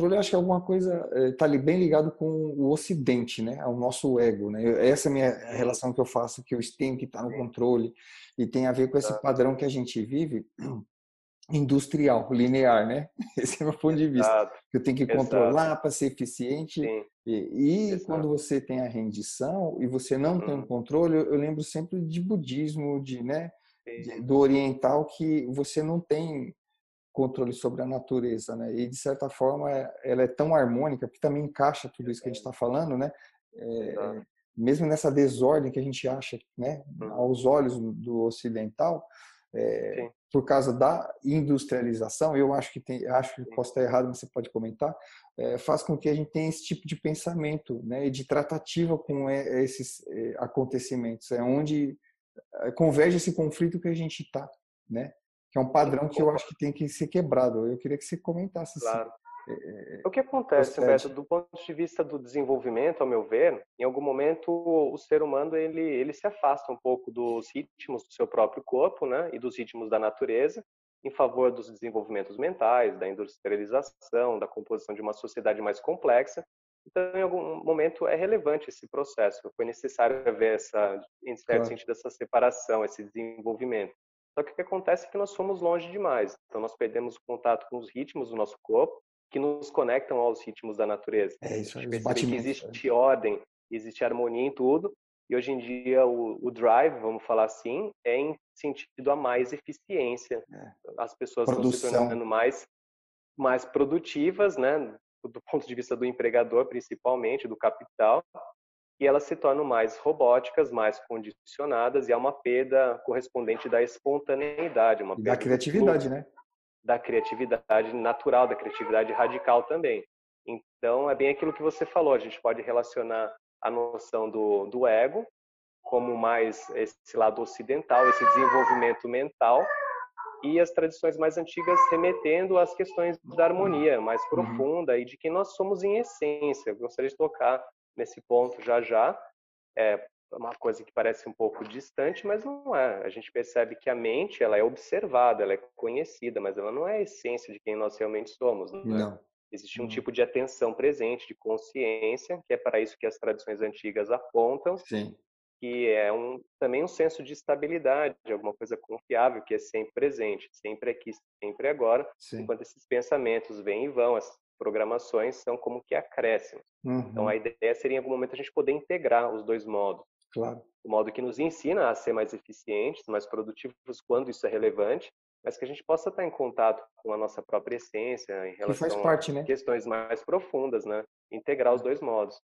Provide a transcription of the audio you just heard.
controle, acho que é alguma coisa está ali bem ligado com o Ocidente, né? Ao nosso ego, né? Essa é a minha relação que eu faço, que eu tenho que estar no controle e tem a ver com esse padrão que a gente vive industrial, linear, né? Esse é o meu ponto de vista. Eu tenho que controlar para ser eficiente. E, e quando você tem a rendição e você não tem um controle, eu, eu lembro sempre de budismo, de, né? De, do oriental que você não tem controle sobre a natureza, né? E de certa forma ela é tão harmônica, porque também encaixa tudo isso que a gente está falando, né? É, mesmo nessa desordem que a gente acha, né? Uhum. Aos olhos do ocidental, é, por causa da industrialização, eu acho que tem, acho que posso estar errado, mas você pode comentar, é, faz com que a gente tenha esse tipo de pensamento, né? De tratativa com esses é, acontecimentos, é onde é, converge esse conflito que a gente está, né? Que é um padrão que eu acho que tem que ser quebrado. Eu queria que você comentasse. Claro. É, o que acontece, Beto, do ponto de vista do desenvolvimento, ao meu ver, em algum momento o ser humano ele, ele se afasta um pouco dos ritmos do seu próprio corpo, né, e dos ritmos da natureza, em favor dos desenvolvimentos mentais, da industrialização, da composição de uma sociedade mais complexa. Então, em algum momento é relevante esse processo. Foi necessário haver essa, em certo claro. sentido, essa separação, esse desenvolvimento. Só que o que acontece é que nós fomos longe demais. Então nós perdemos contato com os ritmos do nosso corpo, que nos conectam aos ritmos da natureza. É isso, a gente percebe que existe é. ordem, existe harmonia em tudo. E hoje em dia o, o, drive, vamos falar assim, é em sentido a mais eficiência. É. As pessoas Produção. estão se tornando mais mais produtivas, né? Do ponto de vista do empregador, principalmente, do capital, e elas se tornam mais robóticas, mais condicionadas e há uma perda correspondente da espontaneidade, uma da criatividade, né? Da criatividade natural, da criatividade radical também. Então, é bem aquilo que você falou, a gente pode relacionar a noção do, do ego como mais esse lado ocidental, esse desenvolvimento mental, e as tradições mais antigas remetendo às questões da harmonia mais uhum. profunda e de que nós somos em essência. Eu gostaria de tocar nesse ponto já já. É uma coisa que parece um pouco distante, mas não é. A gente percebe que a mente ela é observada, ela é conhecida, mas ela não é a essência de quem nós realmente somos. Não. É? não. Existe um tipo de atenção presente, de consciência, que é para isso que as tradições antigas apontam. Sim. Que é um, também um senso de estabilidade, alguma coisa confiável, que é sempre presente, sempre aqui, sempre agora, Sim. enquanto esses pensamentos vêm e vão, as programações são como que acréscimos. Uhum. Então a ideia seria em algum momento a gente poder integrar os dois modos. Claro. O modo que nos ensina a ser mais eficientes, mais produtivos quando isso é relevante, mas que a gente possa estar em contato com a nossa própria essência em relação parte, a né? questões mais profundas, né? Integrar os dois modos.